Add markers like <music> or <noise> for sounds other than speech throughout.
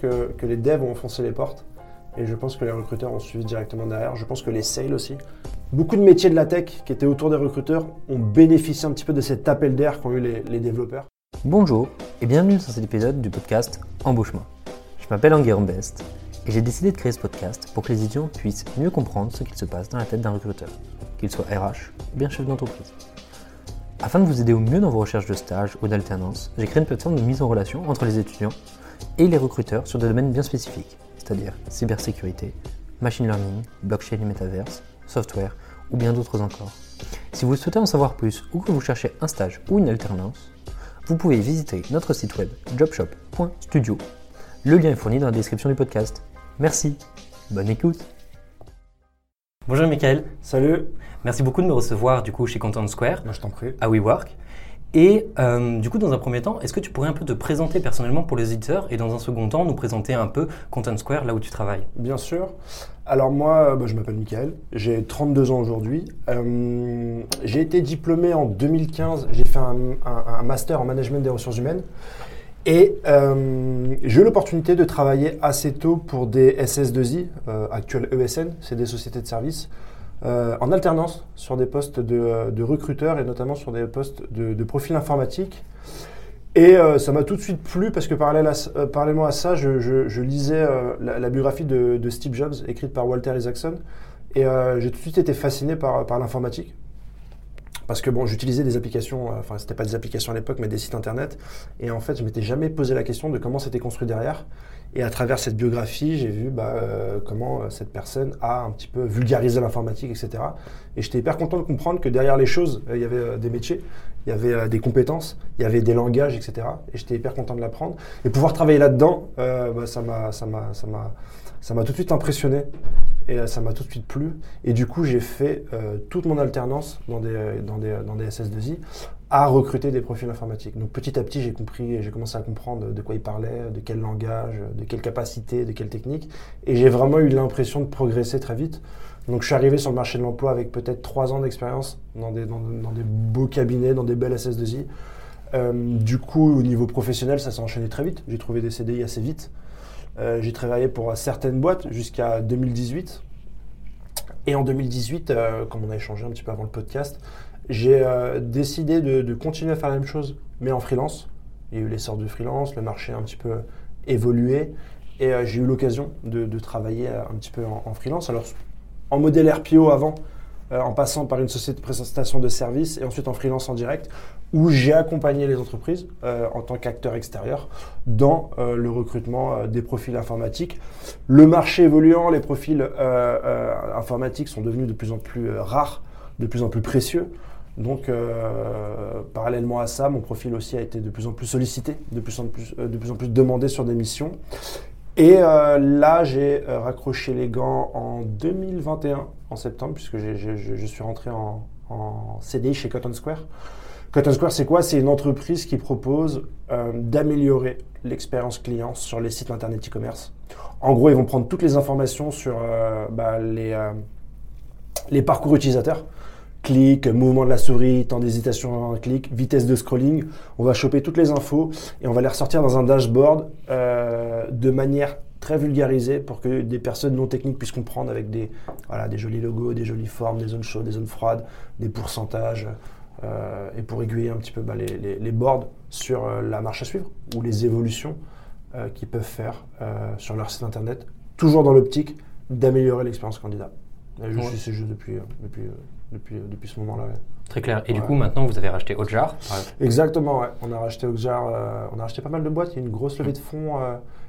que, les devs ont enfoncé les portes. Et je pense que les recruteurs ont suivi directement derrière. Je pense que les sales aussi. Beaucoup de métiers de la tech qui étaient autour des recruteurs ont bénéficié un petit peu de cet appel d'air qu'ont eu les, développeurs. Bonjour et bienvenue dans cet épisode du podcast Embauche-moi. Je m'appelle Enguerrand Best et j'ai décidé de créer ce podcast pour que les étudiants puissent mieux comprendre ce qu'il se passe dans la tête d'un recruteur, qu'il soit RH ou bien chef d'entreprise. Afin de vous aider au mieux dans vos recherches de stage ou d'alternance, j'ai créé une plateforme de mise en relation entre les étudiants et les recruteurs sur des domaines bien spécifiques, c'est-à-dire cybersécurité, machine learning, blockchain et metaverse, software ou bien d'autres encore. Si vous souhaitez en savoir plus ou que vous cherchez un stage ou une alternance, vous pouvez visiter notre site web jobshop.studio. Le lien est fourni dans la description du podcast. Merci, bonne écoute. Bonjour Michael, Salut, merci beaucoup de me recevoir du coup chez Content Square moi je t'en prie. à WeWork. Et euh, du coup, dans un premier temps, est-ce que tu pourrais un peu te présenter personnellement pour les éditeurs et dans un second temps, nous présenter un peu Content Square, là où tu travailles? Bien sûr. Alors moi, euh, bah, je m'appelle Michael, j'ai 32 ans aujourd'hui. Euh, j'ai été diplômé en 2015, j'ai fait un, master en management des ressources humaines. Et j'ai eu l'opportunité de travailler assez tôt pour des SS2I, euh, actuels ESN, c'est des sociétés de services, euh, en alternance sur des postes de, euh, recruteurs et notamment sur des postes de, de profil informatique. Et euh, ça m'a tout de suite plu parce que parallèlement à ça, je, lisais la, biographie de, de Steve Jobs écrite par Walter Isaacson et j'ai tout de suite été fasciné par, par l'informatique. Parce que bon, j'utilisais des applications, euh, enfin c'était pas des applications à l'époque, mais des sites internet. Et en fait, je m'étais jamais posé la question de comment c'était construit derrière. Et à travers cette biographie, j'ai vu bah, euh, comment euh, cette personne a un petit peu vulgarisé l'informatique, etc. Et j'étais hyper content de comprendre que derrière les choses, il y avait des métiers, il y avait des compétences, il y avait des langages, etc. Et j'étais hyper content de l'apprendre. Et pouvoir travailler là-dedans, bah, ça m'a, ça m'a, ça m'a tout de suite impressionné. Et euh, ça m'a tout de suite plu. Et du coup, j'ai fait euh, toute mon alternance dans des, euh, dans des, dans des SS2I à recruter des profils informatiques. Donc petit à petit, j'ai compris, j'ai commencé à comprendre de quoi ils parlaient, de quel langage, de quelle capacité, de quelle technique. Et j'ai vraiment eu l'impression de progresser très vite. Donc je suis arrivé sur le marché de l'emploi avec peut-être trois ans d'expérience dans des, beaux cabinets, dans des belles SS2I. Euh, du coup, au niveau professionnel, ça s'est enchaîné très vite. J'ai trouvé des CDI assez vite. Euh, j'ai travaillé pour certaines boîtes jusqu'à 2018. Et en 2018, euh, comme on a échangé un petit peu avant le podcast, j'ai euh, décidé de, continuer à faire la même chose, mais en freelance. Il y a eu l'essor du freelance, le marché a un petit peu évolué, et j'ai eu l'occasion de, travailler un petit peu en, en freelance. Alors, en modèle RPO avant, en passant par une société de prestation de services, et ensuite en freelance en direct, où j'ai accompagné les entreprises euh, en tant qu'acteur extérieur dans euh, le recrutement euh, des profils informatiques. Le marché évoluant, les profils euh, euh, informatiques sont devenus de plus en plus euh, rares, de plus en plus précieux. Donc, parallèlement à ça, mon profil aussi a été de plus en plus sollicité, de plus en plus, de plus, en plus demandé sur des missions. Et là, j'ai raccroché les gants en 2021, en septembre, puisque je suis rentré en, en CDI chez Cotton Square. Cotton Square, c'est quoi? C'est une entreprise qui propose euh, d'améliorer l'expérience client sur les sites internet e-commerce. En gros, ils vont prendre toutes les informations sur euh, bah, les, euh, les parcours utilisateurs. Clic, mouvement de la souris, temps d'hésitation avant un clic, vitesse de scrolling. On va choper toutes les infos et on va les ressortir dans un dashboard de manière très vulgarisée pour que des personnes non techniques puissent comprendre avec des, des jolis logos, des jolies formes, des zones chaudes, des zones froides, des pourcentages euh, et pour aiguiller un petit peu bah, les, les- les boards sur euh, la marche à suivre ou les évolutions euh, qu'ils peuvent faire euh, sur leur site internet, toujours dans l'optique d'améliorer l'expérience candidat. Je Ouais. suis ces jeux depuis, depuis, depuis, depuis ce moment-là. ouais. Très clair. Et du coup, maintenant, vous avez racheté Hotjar. Exactement. On a racheté euh, on a racheté pas mal de boîtes. Il y a eu une grosse levée de fonds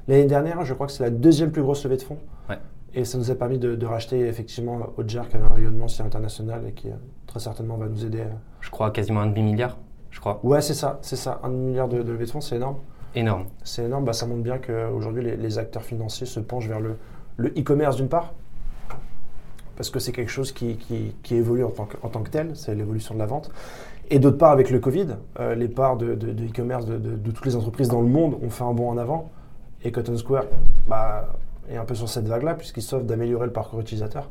l'année dernière. Je crois que c'est la deuxième plus grosse levée de fonds. Et ça nous a permis de, de racheter effectivement Oxjar qui avait un rayonnement si international et qui très certainement va nous aider. Je crois quasiment un demi-milliard, je crois. Ouais, c'est ça, c'est ça. Un milliard de, de levée de fonds, c'est énorme. Énorme. C'est énorme. Bah, ça montre bien qu'aujourd'hui les, les acteurs financiers se penchent vers le e-commerce d'une part. Parce que c'est quelque chose qui, qui- qui évolue en tant que, en tant que tel, c'est l'évolution de la vente. Et d'autre part, avec le Covid, euh, les parts de, e-commerce de, de- de toutes les entreprises dans le monde ont fait un bond en avant. Et Cotton Square bah, est un peu sur cette vague-là, puisqu'ils s'offrent d'améliorer le parcours utilisateur.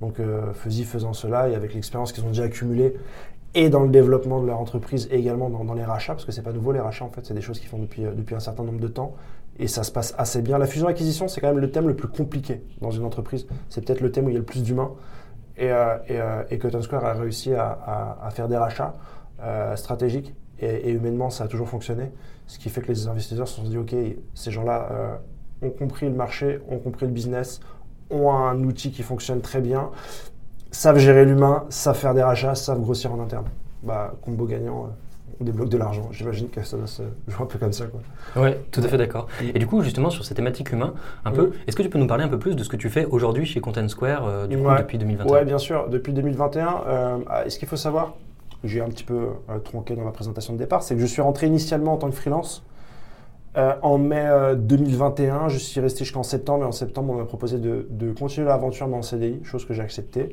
Donc, euh, faisant cela, et avec l'expérience qu'ils ont déjà accumulée, et dans le développement de leur entreprise, et également dans, les rachats, parce que c'est pas nouveau les rachats, en fait, c'est des choses qu'ils font depuis, euh, depuis un certain nombre de temps. et ça se passe assez bien. La fusion-acquisition, c'est quand même le thème le plus compliqué dans une entreprise. C'est peut-être le thème où il y a le plus d'humains. Et, euh, et, euh, et, Cotton Square a réussi à, faire des rachats euh, stratégiques et, humainement, ça a toujours fonctionné. Ce qui fait que les investisseurs se sont dit, OK, ces gens-là ont compris le marché, ont compris le business, ont un outil qui fonctionne très bien, savent gérer l'humain, savent faire des rachats, savent grossir en interne. Bah, combo gagnant, euh, on débloque de l'argent. J'imagine que ça doit se jouer un peu comme ça. Oui, tout à fait d'accord. Et du coup, justement, sur ces thématiques humaines, un peu, est-ce que tu peux nous parler un peu plus de ce que tu fais aujourd'hui chez Content Square euh, du coup, ouais. depuis 2021 Oui, bien sûr. Depuis 2021, euh, ce qu'il faut savoir, j'ai un petit peu euh, tronqué dans ma présentation de départ, c'est que je suis rentré initialement en tant que freelance. En mai 2021, je suis resté jusqu'en septembre et en septembre, on m'a proposé de, de continuer l'aventure dans le CDI, chose que j'ai acceptée.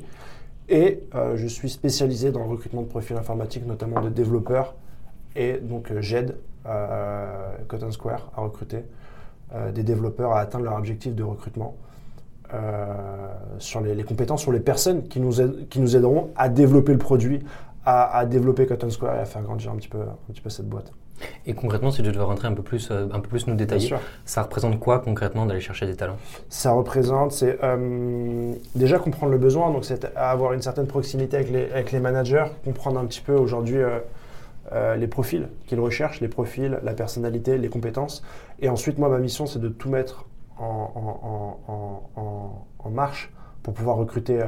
Et euh, je suis spécialisé dans le recrutement de profils informatiques, notamment de développeurs. Et donc j'aide Cotton Square à recruter des développeurs à atteindre leur objectif de recrutement. sur les, compétences, sur les personnes qui nous aideront à développer le produit, à, à, développer Cotton Square et à faire grandir un petit peu, un petit peu cette boîte. Et concrètement, si tu devais rentrer un peu plus, euh, un peu plus nous détailler, ça représente quoi concrètement d'aller chercher des talents? Ça représente, c'est euh, déjà comprendre le besoin, donc c'est avoir une certaine proximité avec les, avec les managers, comprendre un petit peu aujourd'hui euh, euh, les profils qu'ils recherchent, les profils, la personnalité, les compétences. Et ensuite, moi, ma mission, c'est de tout mettre en, en, en, en, marche pour pouvoir recruter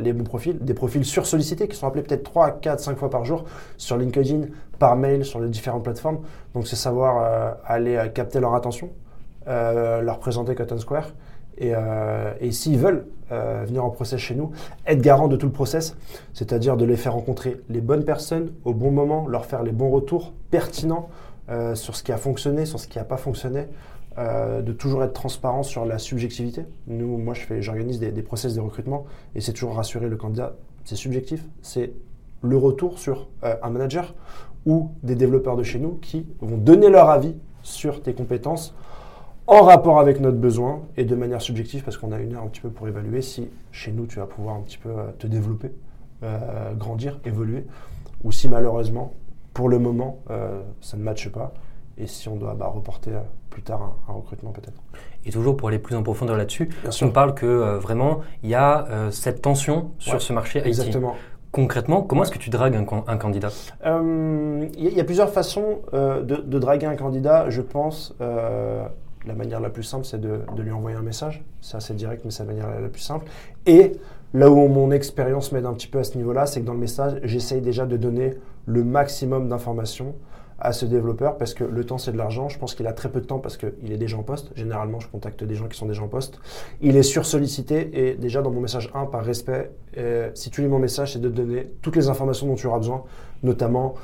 les bons profils, des profils sursollicités qui sont appelés peut-être 3, 4, 5 fois par jour sur LinkedIn, par mail, sur les différentes plateformes. Donc c'est savoir euh, aller euh, capter leur attention, euh, leur présenter Cotton Square. Et, euh, et s'ils veulent euh, venir en process chez nous, être garant de tout le process, c'est-à-dire de les faire rencontrer les bonnes personnes au bon moment, leur faire les bons retours pertinents sur ce qui a fonctionné, sur ce qui n'a pas fonctionné, euh, de toujours être transparent sur la subjectivité. Nous, moi, j'organise des, des, process de recrutement et c'est toujours rassurer le candidat. C'est subjectif, c'est le retour sur euh, un manager ou des développeurs de chez nous qui vont donner leur avis sur tes compétences en rapport avec notre besoin et de manière subjective parce qu'on a une heure un petit peu pour évaluer si chez nous tu vas pouvoir un petit peu euh, te développer, grandir, évoluer ou si malheureusement pour le moment ça ne matche pas et si on doit bah, reporter plus tard un, un recrutement peut-être. Et toujours pour aller plus en profondeur là-dessus, on parle que euh, vraiment il y a euh, cette tension sur ouais, ce marché IT. Exactement. Concrètement, comment ouais. est-ce que tu dragues un, un candidat? Il euh, y, y, a plusieurs façons de, de, draguer un candidat. Je pense la manière la plus simple, c'est de, de, lui envoyer un message. C'est assez direct, mais c'est la manière la plus simple. Et là où mon expérience m'aide un petit peu à ce niveau-là, c'est que dans le message, j'essaye déjà de donner le maximum d'informations à ce développeur parce que le temps c'est de l'argent. Je pense qu'il a très peu de temps parce qu'il est déjà en poste. Généralement, je contacte des gens qui sont déjà en poste. Il est sursollicité et déjà dans mon message 1, par respect, euh, si tu lis mon message, c'est de donner toutes les informations dont tu auras besoin, notamment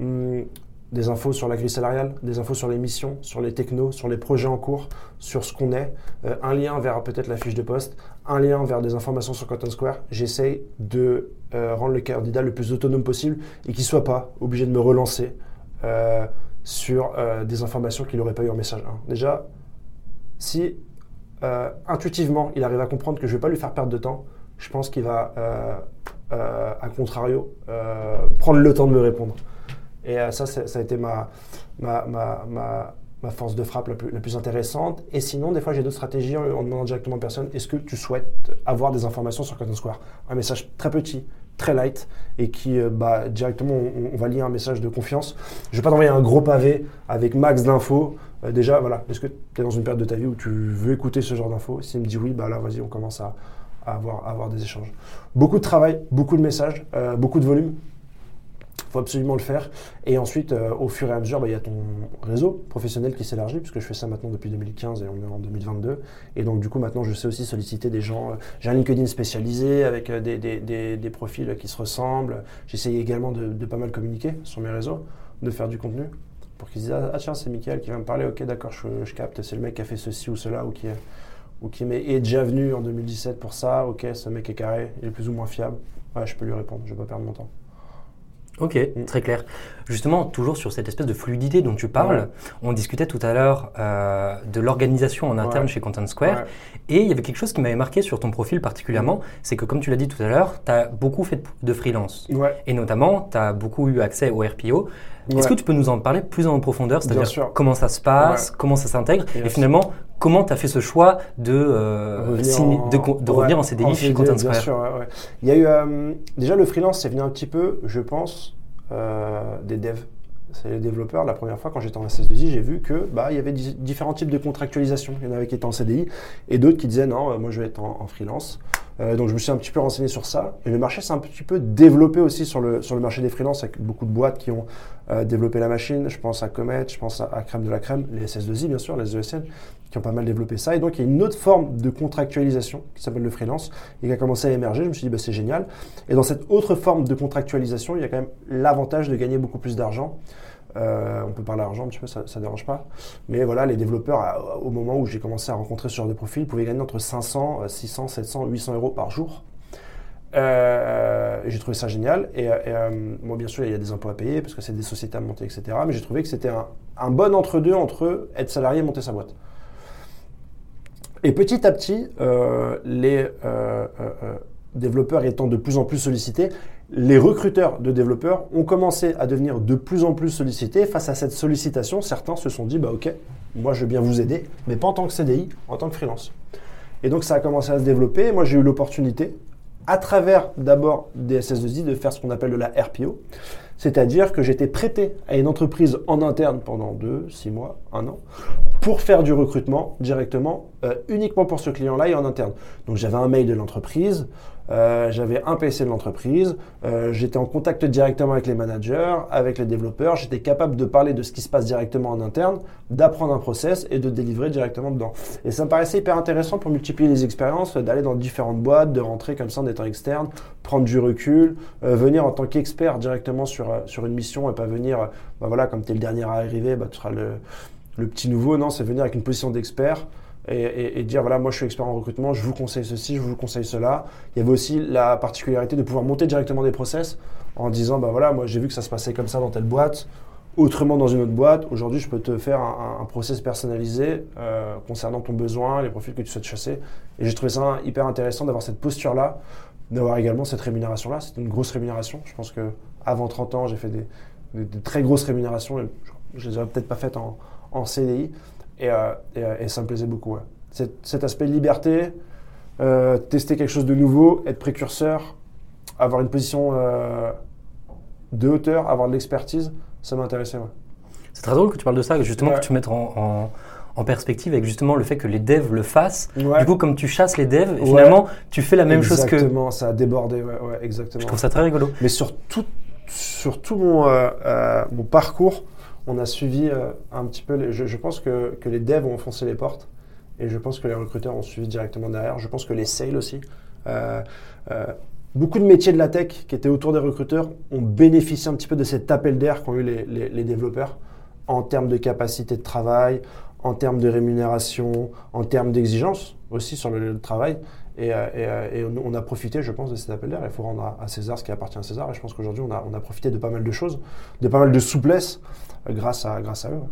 hum, des infos sur la grille salariale, des infos sur les missions, sur les technos, sur les projets en cours, sur ce qu'on est, euh, un lien vers peut-être la fiche de poste, un lien vers des informations sur Cotton Square. J'essaye de euh, rendre le candidat le plus autonome possible et qu'il soit pas obligé de me relancer euh, sur euh, des informations qu'il n'aurait pas eu en message 1. Déjà, si euh, intuitivement il arrive à comprendre que je ne vais pas lui faire perdre de temps, je pense qu'il va, à contrario, prendre le temps de me répondre. Et ça, ça a été ma, ma, ma, ma force de frappe la plus, la plus, intéressante. Et sinon, des fois, j'ai d'autres stratégies en, en, demandant directement à personne est-ce que tu souhaites avoir des informations sur Cotton Square? Un message très petit, très light et qui, euh, bah, directement, on, va lier un message de confiance. Je vais pas t'envoyer un gros pavé avec max d'infos. Euh, déjà, voilà, est-ce que tu es dans une période de ta vie où tu veux écouter ce genre d'infos? S'il me dit oui, bah là, vas-y, on commence à, avoir, des échanges. Beaucoup de travail, beaucoup de messages, euh, beaucoup de volume faut absolument le faire. Et ensuite, euh, au fur et à mesure, il bah, y a ton réseau professionnel qui s'élargit, puisque je fais ça maintenant depuis 2015 et on est en 2022. Et donc, du coup, maintenant, je sais aussi solliciter des gens. Euh, J'ai un LinkedIn spécialisé avec euh, des, profils qui se ressemblent. J'essaye également de, de, pas mal communiquer sur mes réseaux, de faire du contenu pour qu'ils disent Ah, tiens, c'est Mickaël qui va me parler. Ok, d'accord, je, je, capte. C'est le mec qui a fait ceci ou cela ou qui est, ou qui est déjà venu en 2017 pour ça. Ok, ce mec est carré, il est plus ou moins fiable. Ouais, je peux lui répondre, je vais pas perdre mon temps. Ok, Mm. très clair. Justement, toujours sur cette espèce de fluidité dont tu parles, Ouais. on discutait tout à l'heure euh, de l'organisation en interne Ouais. chez Content Square. Ouais. Et il y avait quelque chose qui m'avait marqué sur ton profil particulièrement, c'est que comme tu l'as dit tout à l'heure, tu as beaucoup fait de freelance. Ouais. Et notamment, tu as beaucoup eu accès au RPO. Est-ce que tu peux nous en parler plus en profondeur C'est-à-dire comment ça se passe, comment ça s'intègre? Et finalement, comment tu as fait ce choix de, euh, Revenir signer- en- de, co- de ouais, revenir en CDI chez Content bien Square sûr, ouais, ouais. Il y a eu euh, déjà le freelance, c'est venu un petit peu, je pense, euh, des devs. C'est les développeurs. La première fois, quand j'étais en SS2I, j'ai vu que bah il y avait di- différents types de contractualisation. Il y en avait qui étaient en CDI et d'autres qui disaient non, moi je vais être en, en freelance. Euh, donc je me suis un petit peu renseigné sur ça. Et le marché s'est un petit peu développé aussi sur le, sur le marché des freelances avec beaucoup de boîtes qui ont euh, développé la machine. Je pense à Comet, je pense à, Crème de la Crème, les SS2I bien sûr, les ESN, qui ont pas mal développé ça. Et donc il y a une autre forme de contractualisation qui s'appelle le freelance et qui a commencé à émerger. Je me suis dit bah, c'est génial. Et dans cette autre forme de contractualisation, il y a quand même l'avantage de gagner beaucoup plus d'argent. Euh, on peut parler d'argent un petit ça ne dérange pas. Mais voilà, les développeurs, au moment où j'ai commencé à rencontrer ce genre de profil, pouvaient gagner entre 500, euh, 600, 700, 800 euros par jour. Euh, j'ai trouvé ça génial. Et, euh, et, euh, bon, bien sûr, il y a des impôts à payer parce que c'est des sociétés à monter, etc. Mais j'ai trouvé que c'était un, bon entre-deux entre être salarié et monter sa boîte. Et petit à petit, les développeurs étant de plus en plus sollicités, les recruteurs de développeurs ont commencé à devenir de plus en plus sollicités. Face à cette sollicitation, certains se sont dit bah ok, moi je veux bien vous aider, mais pas en tant que CDI, en tant que freelance. Et donc ça a commencé à se développer. Moi j'ai eu l'opportunité, à travers d'abord des SS2I, de faire ce qu'on appelle de la RPO. C'est-à-dire que j'étais prêté à une entreprise en interne pendant 2, 6 mois, 1 an, pour faire du recrutement directement, euh, uniquement pour ce client-là et en interne. Donc j'avais un mail de l'entreprise, euh, j'avais un PC de l'entreprise, euh, j'étais en contact directement avec les managers, avec les développeurs, j'étais capable de parler de ce qui se passe directement en interne, d'apprendre un process et de délivrer directement dedans. Et ça me paraissait hyper intéressant pour multiplier les expériences, euh, d'aller dans différentes boîtes, de rentrer comme ça en étant externe, prendre du recul, euh, venir en tant qu'expert directement sur, euh, sur une mission et pas venir, bah voilà, comme tu es le dernier à arriver, bah, tu seras le, le petit nouveau. Non, c'est venir avec une position d'expert et, dire voilà, moi je suis expert en recrutement, je vous conseille ceci, je vous conseille cela. Il y avait aussi la particularité de pouvoir monter directement des process en disant bah voilà, moi j'ai vu que ça se passait comme ça dans telle boîte, autrement dans une autre boîte. Aujourd'hui, je peux te faire un, process personnalisé euh, concernant ton besoin, les profils que tu souhaites chasser. Et j'ai trouvé ça hyper intéressant d'avoir cette posture-là, d'avoir également cette rémunération-là. C'est une grosse rémunération. Je pense que avant 30 ans, j'ai fait des, très grosses rémunérations. Et je, je les aurais peut-être pas faites en CDI. Et, euh, et, euh, et ça me plaisait beaucoup. ouais. Cet, cet aspect liberté, euh, tester quelque chose de nouveau, être précurseur, avoir une position euh, de hauteur, avoir de l'expertise, ça m'intéressait. ouais. C'est très drôle que tu parles de ça, justement Ouais. que tu mettes en, en- en perspective avec justement le fait que les devs le fassent. Ouais. Du coup, comme tu chasses les devs, Ouais. finalement, tu fais la même chose que. Exactement, ça a débordé, ouais, ouais, exactement. Je trouve ça très rigolo. Mais sur tout, sur tout mon, euh, euh, mon parcours, on a suivi euh, un petit peu. je, pense que, les devs ont enfoncé les portes et je pense que les recruteurs ont suivi directement derrière. Je pense que les sales aussi. Euh, euh, beaucoup de métiers de la tech qui étaient autour des recruteurs ont bénéficié un petit peu de cet appel d'air qu'ont eu les, développeurs en termes de capacité de travail, en termes de rémunération, en termes d'exigence aussi sur le, travail. Et, euh, et, euh, et on, a profité, je pense, de cet appel d'air. Il faut rendre à, à César ce qui appartient à César. Et je pense qu'aujourd'hui, on a, on a profité de pas mal de choses, de pas mal de souplesse euh, grâce à, grâce à eux.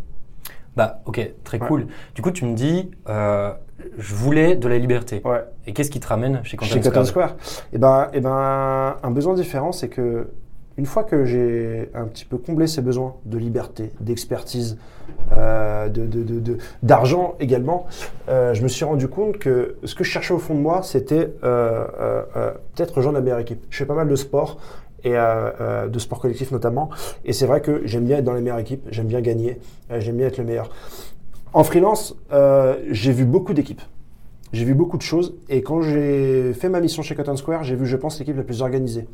Bah, ok, très Ouais. cool. Du coup, tu me dis, euh, je voulais de la liberté. Ouais. Et qu'est-ce qui te ramène chez Content Chez Cotton Square Square? Et ben, et ben, un besoin différent, c'est que une fois que j'ai un petit peu comblé ces besoins de liberté, d'expertise, euh, de, de- de- de- d'argent également, euh, je me suis rendu compte que ce que je cherchais au fond de moi, c'était euh, euh, euh, peut-être rejoindre la meilleure équipe. Je fais pas mal de sport et euh, de sport collectif notamment, et c'est vrai que j'aime bien être dans les meilleures équipes, j'aime bien gagner, j'aime bien être le meilleur. En freelance, j'ai vu beaucoup d'équipes. J'ai vu beaucoup de choses et quand j'ai fait ma mission chez Cotton Square, j'ai vu, je pense, l'équipe la plus organisée.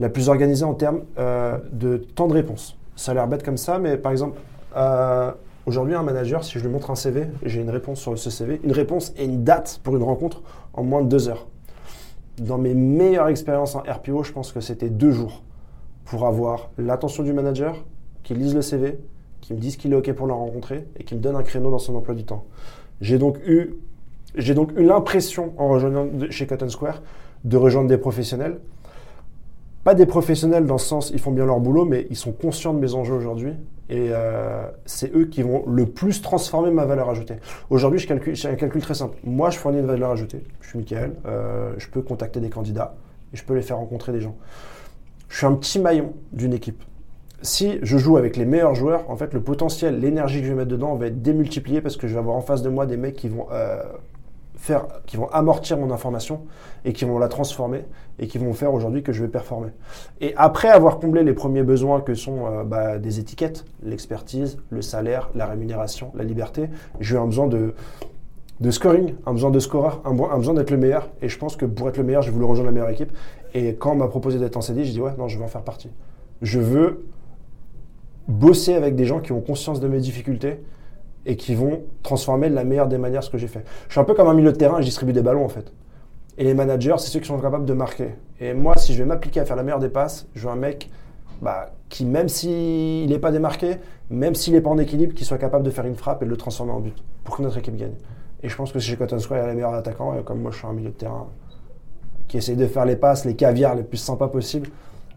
La plus organisée en termes euh, de temps de réponse. Ça a l'air bête comme ça, mais par exemple, euh, aujourd'hui, un manager, si je lui montre un CV, j'ai une réponse sur ce CV, une réponse et une date pour une rencontre en moins de deux heures. Dans mes meilleures expériences en RPO, je pense que c'était deux jours pour avoir l'attention du manager, qui lise le CV, qui me dise qu'il est OK pour le rencontrer et qui me donne un créneau dans son emploi du temps. J'ai donc eu j'ai donc eu l'impression, en rejoignant chez Cotton Square, de rejoindre des professionnels pas des professionnels dans ce sens, ils font bien leur boulot, mais ils sont conscients de mes enjeux aujourd'hui. Et euh, c'est eux qui vont le plus transformer ma valeur ajoutée. Aujourd'hui, je calcule, j'ai un calcul très simple. Moi, je fournis une valeur ajoutée. Je suis Michael. Euh, je peux contacter des candidats et je peux les faire rencontrer des gens. Je suis un petit maillon d'une équipe. Si je joue avec les meilleurs joueurs, en fait, le potentiel, l'énergie que je vais mettre dedans va être démultiplié parce que je vais avoir en face de moi des mecs qui vont euh, qui vont amortir mon information et qui vont la transformer et qui vont faire aujourd'hui que je vais performer. Et après avoir comblé les premiers besoins que sont euh, bah, des étiquettes, l'expertise, le salaire, la rémunération, la liberté, j'ai eu un besoin de, de scoring, un besoin de scoreur, un, besoin d'être le meilleur. Et je pense que pour être le meilleur, j'ai voulu rejoindre la meilleure équipe. Et quand on m'a proposé d'être en CDI, je dis ouais, non, je veux en faire partie. Je veux bosser avec des gens qui ont conscience de mes difficultés et qui vont transformer de la meilleure des manières ce que j'ai fait. Je suis un peu comme un milieu de terrain, je distribue des ballons en fait. Et les managers, c'est ceux qui sont capables de marquer. Et moi, si je vais m'appliquer à faire la meilleure des passes, je veux un mec bah, qui, même s'il n'est pas démarqué, même s'il n'est pas en équilibre, qui soit capable de faire une frappe et de le transformer en but pour que notre équipe gagne. Et je pense que chez Cotton Square, il y a les meilleurs attaquants, et comme moi, je suis un milieu de terrain qui essaye de faire les passes, les caviars les plus sympas possibles,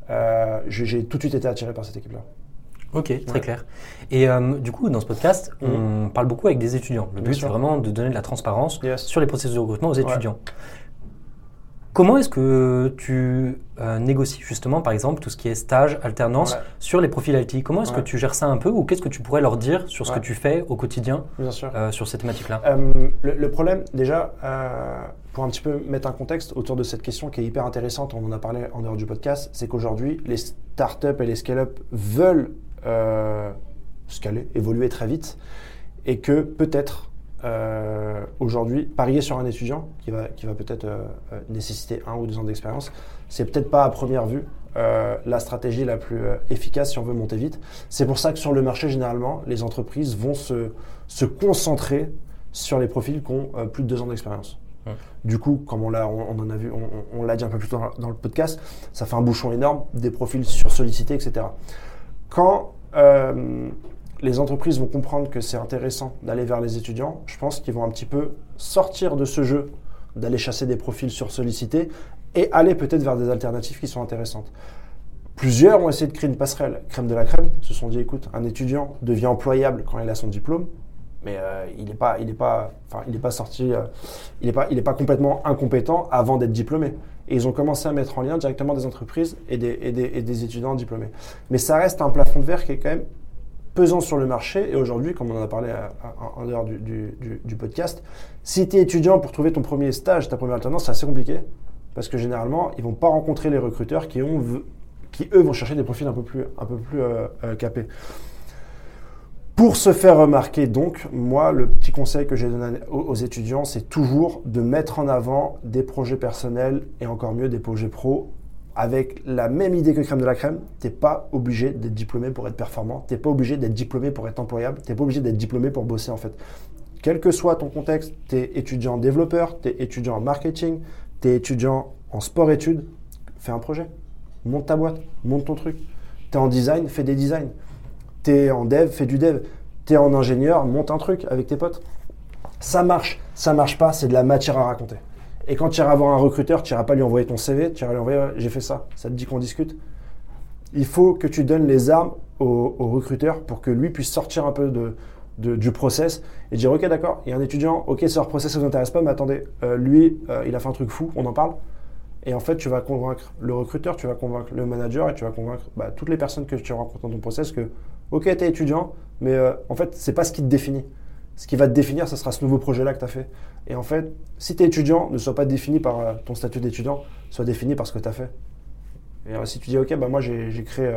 euh, j'ai tout de suite été attiré par cette équipe-là. Ok, très clair. Et euh, du coup, dans ce podcast, on parle beaucoup avec des étudiants. Le but, c'est vraiment de donner de la transparence sur les processus de recrutement aux étudiants. Comment est-ce que tu euh, négocies justement, par exemple, tout ce qui est stage, alternance sur les profils IT Comment est-ce que tu gères ça un peu ou qu'est-ce que tu pourrais leur dire sur ce que tu fais au quotidien euh, sur ces thématiques-là le, le, problème, déjà, pour un petit peu mettre un contexte autour de cette question qui est hyper intéressante, on en a parlé en dehors du podcast, c'est qu'aujourd'hui, les startups et les scale-up veulent euh, évoluer très vite, et que peut-être euh, aujourd'hui, parier sur un étudiant qui va, qui va peut-être euh, nécessiter un ou deux ans d'expérience, c'est peut-être pas à première vue la stratégie la plus efficace si on veut monter vite. C'est pour ça que sur le marché, généralement, les entreprises vont se, se concentrer sur les profils qui ont plus de deux ans d'expérience. Du coup, comme on, l'a, on, en a vu, on, l'a dit un peu plus tôt dans le podcast, ça fait un bouchon énorme, des profils sursollicités, etc. Quand euh, les entreprises vont comprendre que c'est intéressant d'aller vers les étudiants, je pense qu'ils vont un petit peu sortir de ce jeu d'aller chasser des profils sursollicités et aller peut-être vers des alternatives qui sont intéressantes. Plusieurs ont essayé de créer une passerelle crème de la crème, se sont dit écoute, un étudiant devient employable quand il a son diplôme, mais euh, il n'est pas, il pas, enfin, il pas sorti, euh, il n'est pas, il pas complètement incompétent avant d'être diplômé. Et ils ont commencé à mettre en lien directement des entreprises et des, et des, et des étudiants diplômés. Mais ça reste un plafond de verre qui est quand même pesant sur le marché. Et aujourd'hui, comme on en a parlé en dehors du, du, podcast, si tu es étudiant pour trouver ton premier stage, ta première alternance, c'est assez compliqué. Parce que généralement, ils vont pas rencontrer les recruteurs qui, ont, qui eux, vont chercher des profils un peu plus, un peu plus euh, euh capés. Pour se faire remarquer, donc, moi, le petit conseil que j'ai donné aux étudiants, c'est toujours de mettre en avant des projets personnels et encore mieux des projets pro avec la même idée que crème de la crème. Tu n'es pas obligé d'être diplômé pour être performant. Tu n'es pas obligé d'être diplômé pour être employable. Tu n'es pas obligé d'être diplômé pour bosser, en fait. Quel que soit ton contexte, tu es étudiant développeur, tu es étudiant en marketing, tu es étudiant en sport-études, fais un projet. Monte ta boîte, monte ton truc. Tu es en design, fais des designs. T'es en dev, fais du dev. T'es en ingénieur, monte un truc avec tes potes. Ça marche, ça marche pas, c'est de la matière à raconter. Et quand tu iras voir un recruteur, tu n'iras pas lui envoyer ton CV, tu iras lui envoyer j'ai fait ça, ça te dit qu'on discute. Il faut que tu donnes les armes au, recruteur pour que lui puisse sortir un peu de, du process et dire ok d'accord, il y a un étudiant, ok ce process ne vous intéresse pas, mais attendez, euh, lui euh, il a fait un truc fou, on en parle. Et en fait, tu vas convaincre le recruteur, tu vas convaincre le manager et tu vas convaincre bah, toutes les personnes que tu rencontres dans ton process que Ok, tu es étudiant, mais euh, en fait, c'est pas ce qui te définit. Ce qui va te définir, ce sera ce nouveau projet-là que tu as fait. Et en fait, si tu es étudiant, ne sois pas défini par euh, ton statut d'étudiant, sois défini par ce que tu as fait. Et euh, si tu dis, ok, bah moi j'ai créé,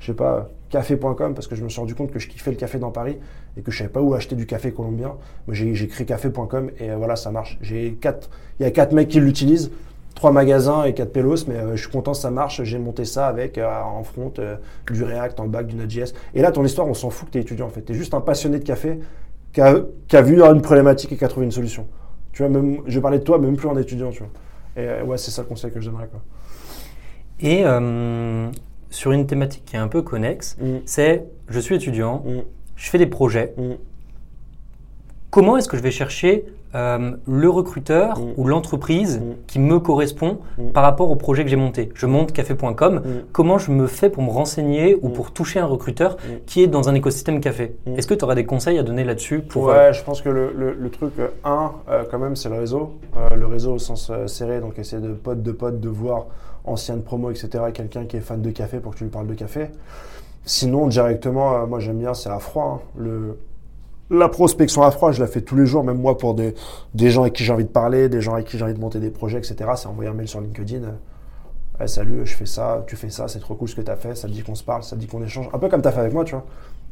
je sais pas, café.com parce que je me suis rendu compte que je kiffais le café dans Paris et que je savais pas où acheter du café colombien, j'ai créé café.com et voilà, ça marche. Il y a quatre mecs qui l'utilisent trois magasins et quatre pelos, mais euh, je suis content, ça marche. J'ai monté ça avec euh, en front euh, du React, en back, du Node.js. Et là, ton histoire, on s'en fout que tu es étudiant en fait. Tu es juste un passionné de café qui a, vu une problématique et qui a trouvé une solution. Tu vois, même, je parlais de toi, même plus en étudiant, tu vois. Et ouais, c'est ça le conseil que je donnerais. Quoi. Et sur une thématique qui est un peu connexe, mm. c'est je suis étudiant, mm. je fais des projets. Mm. Comment est-ce que je vais chercher euh, le recruteur Mm. ou l'entreprise Mm. qui me correspond Mm. par rapport au projet que j'ai monté. Je monte café.com. Mm. Comment je me fais pour me renseigner ou pour toucher un recruteur qui est dans un écosystème café? Est-ce que tu auras des conseils à donner là-dessus pour ouais, euh, je pense que le, le- le truc, euh, un, euh, quand même, c'est le réseau. Le réseau au sens serré, donc essayer de pote de pote, de voir ancienne promo, etc., quelqu'un qui est fan de café pour que tu lui parles de café. Sinon, directement, moi j'aime bien, c'est à froid. hein. Le, la prospection à froid, je la fais tous les jours, même moi pour des, gens avec qui j'ai envie de parler, des gens avec qui j'ai envie de monter des projets, etc. C'est envoyer un mail sur LinkedIn. euh, Ouais, salut, je fais ça, tu fais ça, c'est trop cool ce que tu as fait, ça te dit qu'on se parle, ça te dit qu'on échange. Un peu comme tu as fait avec moi, tu vois.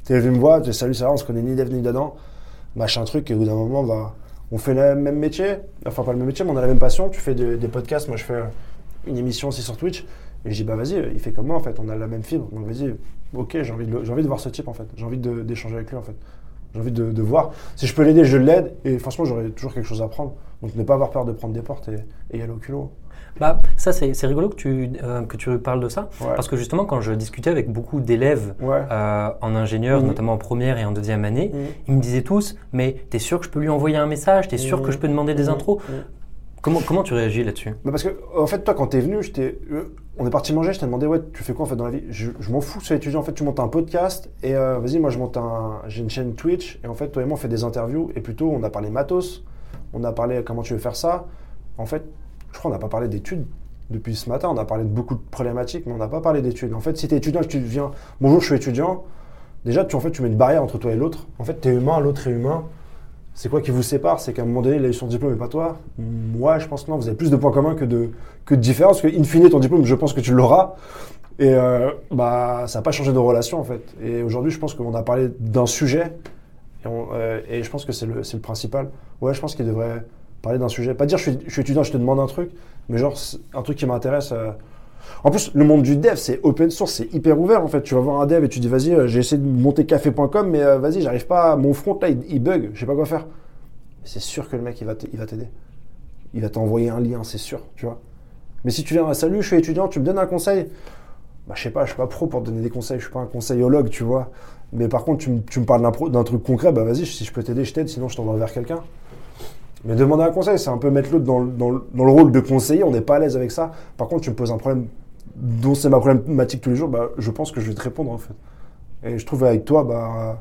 Tu es venu me voir, tu salut, ça va, on se connaît ni d'Eve ni dedans. Machin truc, et au bout d'un moment, bah, on fait le même métier, enfin pas le même métier, mais on a la même passion. Tu fais de- des podcasts, moi je fais euh, une émission aussi sur Twitch. Et je dis, bah vas-y, il fait comme moi en fait, on a la même fibre. Donc vas-y, ok, j'ai envie, de envie de voir ce type en fait. J'ai envie d'échanger avec lui en fait. J'ai envie de, de voir. Si je peux l'aider, je l'aide. Et franchement, j'aurai toujours quelque chose à prendre. Donc ne pas avoir peur de prendre des portes et, et y aller au culot. Bah, ça, c'est rigolo que tu, euh, que tu parles de ça. Ouais. Parce que justement, quand je discutais avec beaucoup d'élèves Ouais. euh, en ingénieur, Mhm. notamment en première et en deuxième année, Mhm. ils me disaient tous Mais t'es sûr que je peux lui envoyer un message? T'es sûr Mhm. que je peux demander des Mhm. intros? Mhm. Comment, comment tu réagis là-dessus? Bah parce que, en fait, toi, quand t'es venu, euh, on est parti manger, je t'ai demandé, ouais, tu fais quoi en fait dans la vie? Je, je m'en fous, c'est étudiant. En fait, tu montes un podcast et euh, vas-y, moi, je monte un. J'ai une chaîne Twitch et en fait, toi et moi, on fait des interviews et plutôt, on a parlé matos, on a parlé comment tu veux faire ça. En fait, je crois qu'on n'a pas parlé d'études depuis ce matin, on a parlé de beaucoup de problématiques, mais on n'a pas parlé d'études. En fait, si t'es étudiant et que tu viens, bonjour, je suis étudiant, déjà, tu, en fait, tu mets une barrière entre toi et l'autre. En fait, t'es humain, l'autre est humain. C'est quoi qui vous sépare? C'est qu'à un moment donné, il a eu son diplôme et pas toi. Moi, je pense que non, vous avez plus de points communs que de, que de différences. Que, in fine, ton diplôme, je pense que tu l'auras. Et euh, bah, ça n'a pas changé de relation, en fait. Et aujourd'hui, je pense qu'on a parlé d'un sujet. Et, euh, je pense que c'est le, le principal. Ouais, je pense qu'il devrait parler d'un sujet. Pas dire je suis, je suis étudiant, je te demande un truc. Mais genre, un truc qui m'intéresse. euh. En plus, le monde du dev, c'est open source, c'est hyper ouvert en fait. Tu vas voir un dev et tu dis vas-y, euh, j'ai essayé de monter café.com, mais euh, vas-y, j'arrive pas, mon front là, il, bug, je sais pas quoi faire. C'est sûr que le mec, il va t'aider. Il va t'envoyer un lien, c'est sûr, tu vois. Mais si tu viens, salut, je suis étudiant, tu me donnes un conseil, bah je sais pas, je suis pas pro pour te donner des conseils, je suis pas un conseillologue, tu vois. Mais par contre, tu, me- parles d'un truc concret, bah vas-y, si je peux t'aider, je t'aide, sinon je t'envoie vers quelqu'un. Mais demander un conseil, c'est un peu mettre l'autre dans, le- dans, le- dans le rôle de conseiller, on n'est pas à l'aise avec ça. Par contre, tu me poses un problème dont c'est ma problématique tous les jours, bah, je pense que je vais te répondre en fait. Et je trouve avec toi, bah,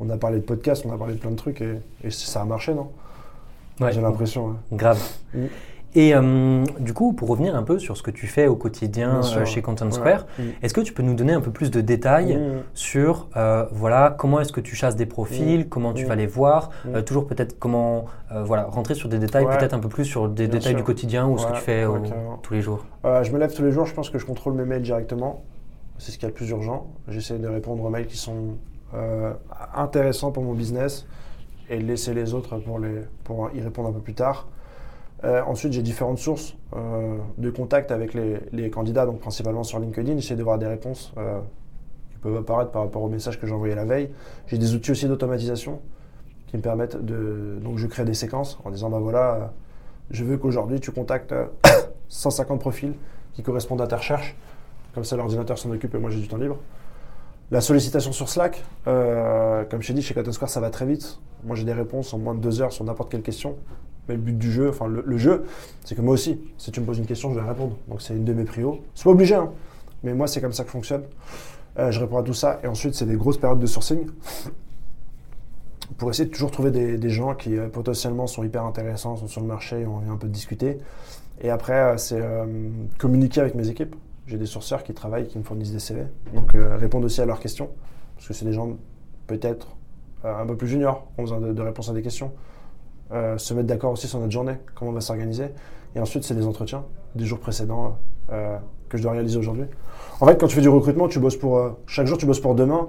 on a parlé de podcast, on a parlé de plein de trucs et, et ça a marché, non? Ouais. J'ai l'impression. ouais. Grave. Mm. Et euh, du coup, pour revenir un peu sur ce que tu fais au quotidien euh, chez Content. Square, Mm. est-ce que tu peux nous donner un peu plus de détails Mm. sur euh, voilà comment est-ce que tu chasses des profils, comment tu Mm. vas les voir, Mm. toujours peut-être comment voilà rentrer sur des détails Ouais. peut-être un peu plus sur des Bien détails sûr. du quotidien ou ce que tu fais ouais, au- carrément. tous les jours. Je me lève tous les jours, je pense que je contrôle mes mails directement. C'est ce qu'il y a de plus urgent. J'essaie de répondre aux mails qui sont intéressants pour mon business et de laisser les autres pour, les, pour y répondre un peu plus tard. Euh, ensuite, j'ai différentes sources euh, de contact avec les, candidats, donc principalement sur LinkedIn. J'essaie de voir des réponses euh, qui peuvent apparaître par rapport aux messages que j'ai envoyés la veille. J'ai des outils aussi d'automatisation qui me permettent de. Donc, je crée des séquences en disant bah voilà, je veux qu'aujourd'hui tu contactes <coughs> euh, 150 profils qui correspondent à ta recherche. Comme ça, l'ordinateur s'en occupe et moi j'ai du temps libre. La sollicitation sur Slack, comme je t'ai dit, chez Cotton Square, ça va très vite. Moi, j'ai des réponses en moins de deux heures sur n'importe quelle question. Mais le but du jeu, enfin le, jeu, c'est que moi aussi, si tu me poses une question, je vais répondre. Donc c'est une de mes prios. C'est pas obligé, hein, mais moi c'est comme ça que fonctionne. Euh, je réponds à tout ça et ensuite c'est des grosses périodes de sourcing pour essayer de toujours trouver des, gens qui euh, potentiellement sont hyper intéressants, sont sur le marché ont envie un peu de discuter. Et après, euh, c'est communiquer avec mes équipes. J'ai des sourceurs qui travaillent, qui me fournissent des CV. Donc répondre aussi à leurs questions. Parce que c'est des gens peut-être un peu plus juniors, ont besoin de réponses à des questions. Euh, se mettre d'accord aussi sur notre journée, comment on va s'organiser. Et ensuite, c'est des entretiens des jours précédents euh, que je dois réaliser aujourd'hui. En fait, quand tu fais du recrutement, tu bosses pour. euh, chaque jour, tu bosses pour demain.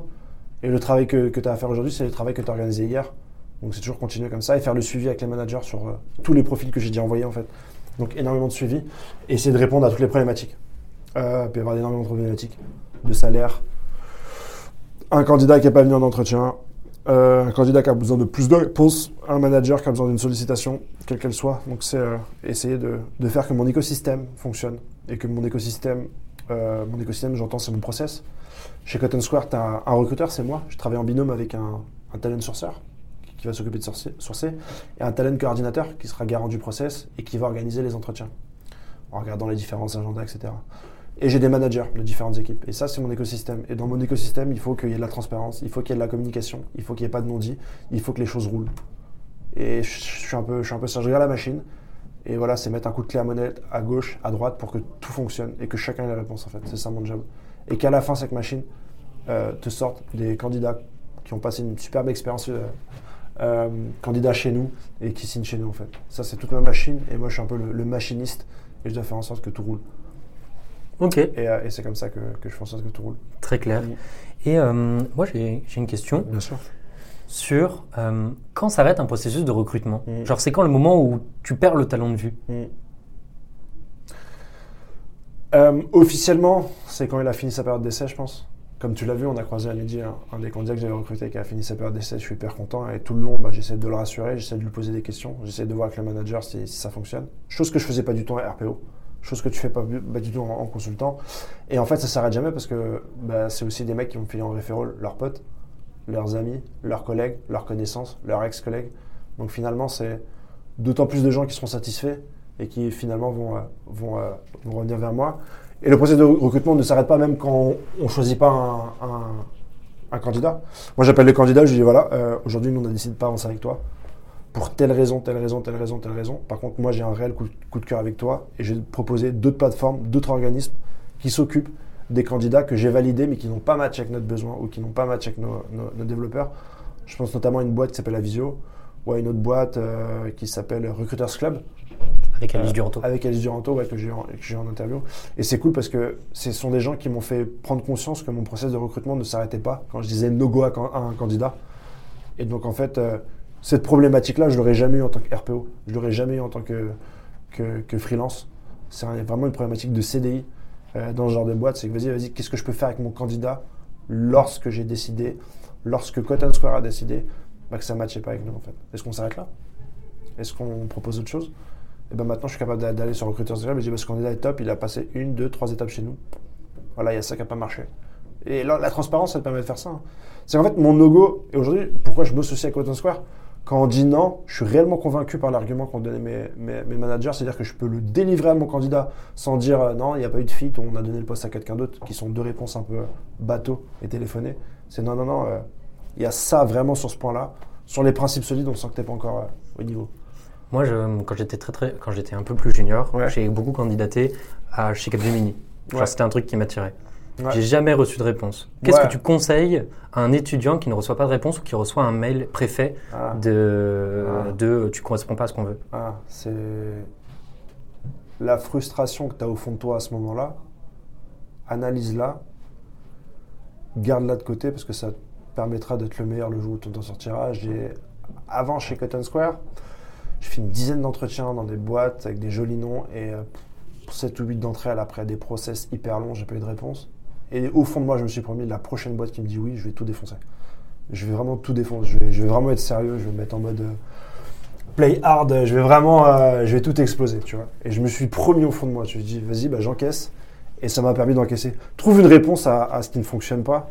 Et le travail que, tu as à faire aujourd'hui, c'est le travail que tu as organisé hier. Donc, c'est toujours continuer comme ça et faire le suivi avec les managers sur tous les profils que j'ai déjà envoyés, en fait. Donc, énormément de suivi. Et essayer de répondre à toutes les problématiques. Puis avoir énormément de problématiques de salaire. Un candidat qui n'est pas venu en entretien. Euh, un candidat qui a besoin de plus de réponses. Un manager qui a besoin d'une sollicitation, quelle qu'elle soit. Donc, c'est euh, essayer de, faire que mon écosystème fonctionne. Et que mon écosystème, euh, mon écosystème, j'entends, c'est mon process. Chez Cotton Square, tu as un, recruteur, c'est moi. Je travaille en binôme avec un, talent sourceur qui, va s'occuper de sourcer, et un talent coordinateur qui sera garant du process et qui va organiser les entretiens en regardant les différents agendas, etc. Et j'ai des managers de différentes équipes. Et ça, c'est mon écosystème. Et dans mon écosystème, il faut qu'il y ait de la transparence, il faut qu'il y ait de la communication, il faut qu'il n'y ait pas de non-dit, il faut que les choses roulent. Et je suis un peu, je suis un peu ça. Je regarde la machine. Et voilà, c'est mettre un coup de clé à monnaie à gauche, à droite pour que tout fonctionne et que chacun ait la réponse en fait. C'est ça mon job. Et qu'à la fin, cette machine euh, te sorte des candidats qui ont passé une superbe expérience euh, euh, candidat chez nous et qui signent chez nous en fait. Ça, c'est toute ma machine et moi, je suis un peu le, machiniste et je dois faire en sorte que tout roule. Ok. Et, et c'est comme ça que, que, je fais en sorte que tout roule. Très clair. Et moi, j'ai une question. Bien sûr sur euh, quand s'arrête un processus de recrutement? Mm. Genre, c'est quand le moment où tu perds le talent de vue? Mm. euh, Officiellement, c'est quand il a fini sa période d'essai, je pense. Comme tu l'as vu, on a croisé à midi un, des candidats que j'avais recruté qui a fini sa période d'essai. Je suis hyper content. Et tout le long, bah, j'essaie de le rassurer, j'essaie de lui poser des questions, j'essaie de voir avec le manager si, ça fonctionne. Chose que je faisais pas du tout en RPO chose que tu fais pas, du tout en, consultant. Et en fait, ça s'arrête jamais parce que bah, c'est aussi des mecs qui vont filer en référent leurs potes leurs amis, leurs collègues, leurs connaissances, leurs ex-collègues. Donc finalement, c'est d'autant plus de gens qui seront satisfaits et qui finalement vont, euh, euh, vont, revenir vers moi. Et le processus de recrutement ne s'arrête pas même quand on ne choisit pas un, candidat. Moi, j'appelle les candidats, je dis voilà, euh, aujourd'hui, nous, on a décidé de pas avancer avec toi pour telle raison, telle raison, telle raison, telle raison. Par contre, moi, j'ai un réel coup, coup de cœur avec toi et je vais te proposer d'autres plateformes, d'autres organismes qui s'occupent des candidats que j'ai validés mais qui n'ont pas matché avec notre besoin ou qui n'ont pas matché avec nos, développeurs. Je pense notamment à une boîte qui s'appelle Avisio ou à une autre boîte euh, qui s'appelle Recruiters Club. Avec Alice Duranto. avec Alice Duranto, ouais, que j'ai en, en, interview. Et c'est cool parce que ce sont des gens qui m'ont fait prendre conscience que mon process de recrutement ne s'arrêtait pas quand je disais no go à, un candidat. Et donc en fait, euh, cette problématique-là, je l'aurais jamais eu en tant que RPO, je l'aurais jamais eu en tant que, que, freelance. C'est vraiment une problématique de CDI euh, dans ce genre de boîte, c'est que vas-y, vas-y, qu'est-ce que je peux faire avec mon candidat lorsque j'ai décidé, lorsque Cotton Square a décidé bah, que ça ne matchait pas avec nous en fait. Est-ce qu'on s'arrête là? Est-ce qu'on propose autre chose? Et ben maintenant, je suis capable d'aller sur Recruiter Instagram et je dis bah, ce candidat est top, il a passé une, deux, trois étapes chez nous. Voilà, il y a ça qui n'a pas marché. Et là, la transparence, ça te permet de faire ça. Hein. C'est en fait mon logo, et aujourd'hui, pourquoi je aussi à Cotton Square? Quand on dit non, je suis réellement convaincu par l'argument qu'ont donné mes, mes, managers, c'est-à-dire que je peux le délivrer à mon candidat sans dire euh, non, il n'y a pas eu de fit, on a donné le poste à quelqu'un d'autre, qui sont deux réponses un peu bateau et téléphonées. C'est non, non, non, euh, il y a ça vraiment sur ce point-là. Sur les principes solides, on sent que tu n'es pas encore euh, au niveau. Moi, je, quand j'étais très, très, quand j'étais un peu plus junior, j'ai beaucoup candidaté à, chez Capgemini. C'était un truc qui m'attirait. J'ai jamais reçu de réponse. Qu'est-ce que tu conseilles à un étudiant qui ne reçoit pas de réponse ou qui reçoit un mail préfet ah. de, ah. de tu corresponds pas à ce qu'on veut? Ah, C'est la frustration que tu as au fond de toi à ce moment-là. Analyse-la, garde-la de côté parce que ça te permettra d'être le meilleur le jour où tu t'en sortiras. Avant, chez Cotton Square, j'ai fait une dizaine d'entretiens dans des boîtes avec des jolis noms et euh, pour 7 ou 8 d'entre elles, après des process hyper longs, j'ai pas eu de réponse. Et au fond de moi, je me suis promis, la prochaine boîte qui me dit oui, je vais tout défoncer. Je vais vraiment tout défoncer. Je vais, vraiment être sérieux. Je vais me mettre en mode euh, play hard. Je vais vraiment, euh, je vais tout exploser, tu vois. Et je me suis promis au fond de moi. Je me suis dit, vas-y, bah, j'encaisse. Et ça m'a permis d'encaisser. Trouve une réponse à, ce qui ne fonctionne pas.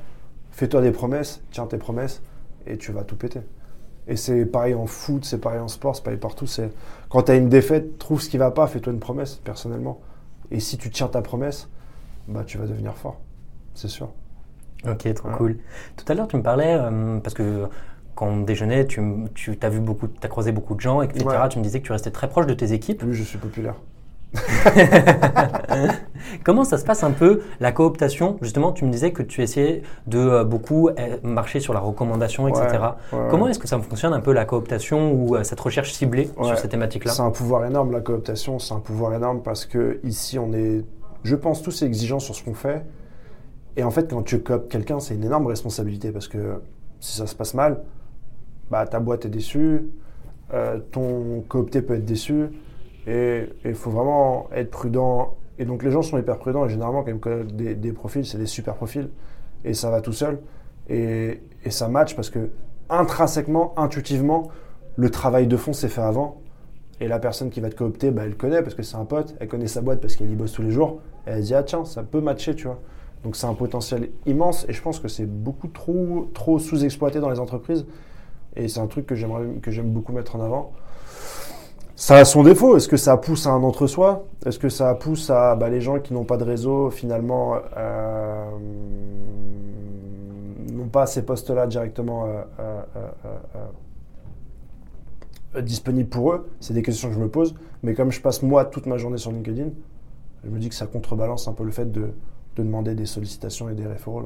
Fais-toi des promesses. Tiens tes promesses. Et tu vas tout péter. Et c'est pareil en foot, c'est pareil en sport, c'est pareil partout. C'est quand tu as une défaite, trouve ce qui va pas. Fais-toi une promesse personnellement. Et si tu tiens ta promesse, bah tu vas devenir fort c'est sûr. Ok, trop cool. Tout à l'heure, tu me parlais, euh, parce que quand on déjeunait, tu, tu as vu beaucoup, as croisé beaucoup de gens, etc. Tu me disais que tu restais très proche de tes équipes. Oui, je suis populaire. <laughs> Comment ça se passe un peu la cooptation? Justement, tu me disais que tu essayais de euh, beaucoup eh, marcher sur la recommandation, etc. Comment est-ce que ça fonctionne un peu la cooptation ou euh, cette recherche ciblée sur ces thématiques-là? C'est un pouvoir énorme la cooptation, c'est un pouvoir énorme parce que ici on est, je pense, tous exigeants sur ce qu'on fait. Et en fait, quand tu cooptes quelqu'un, c'est une énorme responsabilité parce que si ça se passe mal, bah, ta boîte est déçue, euh, ton coopté peut être déçu, et il faut vraiment être prudent. Et donc les gens sont hyper prudents, et généralement, quand ils me des, profils, c'est des super profils, et ça va tout seul, et, ça match parce que intrinsèquement, intuitivement, le travail de fond s'est fait avant, et la personne qui va te coopter, bah, elle connaît parce que c'est un pote, elle connaît sa boîte parce qu'elle y bosse tous les jours, et elle dit, ah tiens, ça peut matcher, tu vois. Donc c'est un potentiel immense et je pense que c'est beaucoup trop, sous-exploité dans les entreprises. Et c'est un truc que j'aime beaucoup mettre en avant. Ça a son défaut. Est-ce que ça pousse à un entre-soi? Est-ce que ça pousse à bah, les gens qui n'ont pas de réseau, finalement, euh, n'ont pas ces postes-là directement euh, euh, disponibles pour eux? C'est des questions que je me pose. Mais comme je passe moi toute ma journée sur LinkedIn, je me dis que ça contrebalance un peu le fait de, de demander des sollicitations et des référents.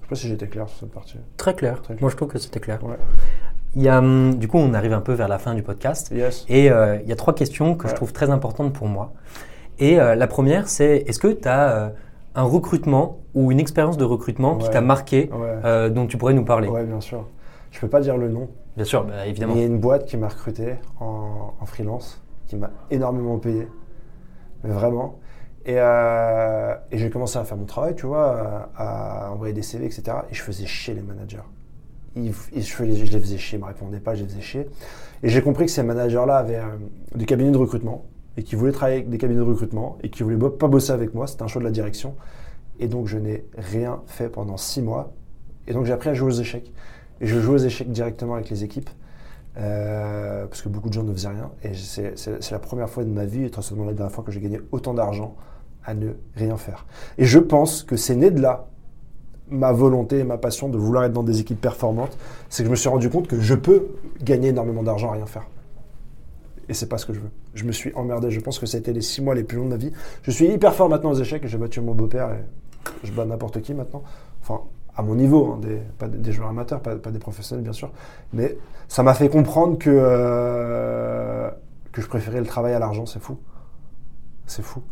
Je sais pas si j'étais clair sur cette partie. Très clair. Très clair. Moi, je trouve que c'était clair. Ouais. Il y a, hum, du coup, on arrive un peu vers la fin du podcast. Yes. Et euh, il y a trois questions que je Ouais. trouve très importantes pour moi. Et euh, la première, c'est est-ce que tu as un recrutement ou une expérience de recrutement qui Ouais. t'a marqué, Ouais. euh, dont tu pourrais nous parler? Ouais, bien sûr. Je peux pas dire le nom. Bien sûr, bah, évidemment. Il y a une boîte qui m'a recruté en, en freelance, qui m'a énormément payé. Mais vraiment. Et, euh, et j'ai commencé à faire mon travail, tu vois, à, envoyer des CV, etc. Et je faisais chier les managers. Je, les, faisais chier, ils me répondaient pas, je les faisais chier. Et j'ai compris que ces managers-là avaient euh, des cabinets de recrutement et qui voulaient travailler avec des cabinets de recrutement et qui voulaient pas bosser avec moi. C'était un choix de la direction. Et donc je n'ai rien fait pendant six mois. Et donc j'ai appris à jouer aux échecs. Et je joue aux échecs directement avec les équipes. Euh, parce que beaucoup de gens ne faisaient rien. Et c'est la première fois de ma vie, et très certainement la dernière fois, que j'ai gagné autant d'argent à ne rien faire. Et je pense que c'est né de là, ma volonté et ma passion de vouloir être dans des équipes performantes. C'est que je me suis rendu compte que je peux gagner énormément d'argent à rien faire. Et c'est pas ce que je veux. Je me suis emmerdé. Je pense que c'était les six mois les plus longs de ma vie. Je suis hyper fort maintenant aux échecs. J'ai battu mon beau-père et je bats n'importe qui maintenant. Enfin, à mon niveau, hein, des, pas des, joueurs amateurs, pas, pas des professionnels bien sûr. Mais ça m'a fait comprendre que, euh, que je préférais le travail à l'argent. C'est fou. C'est fou.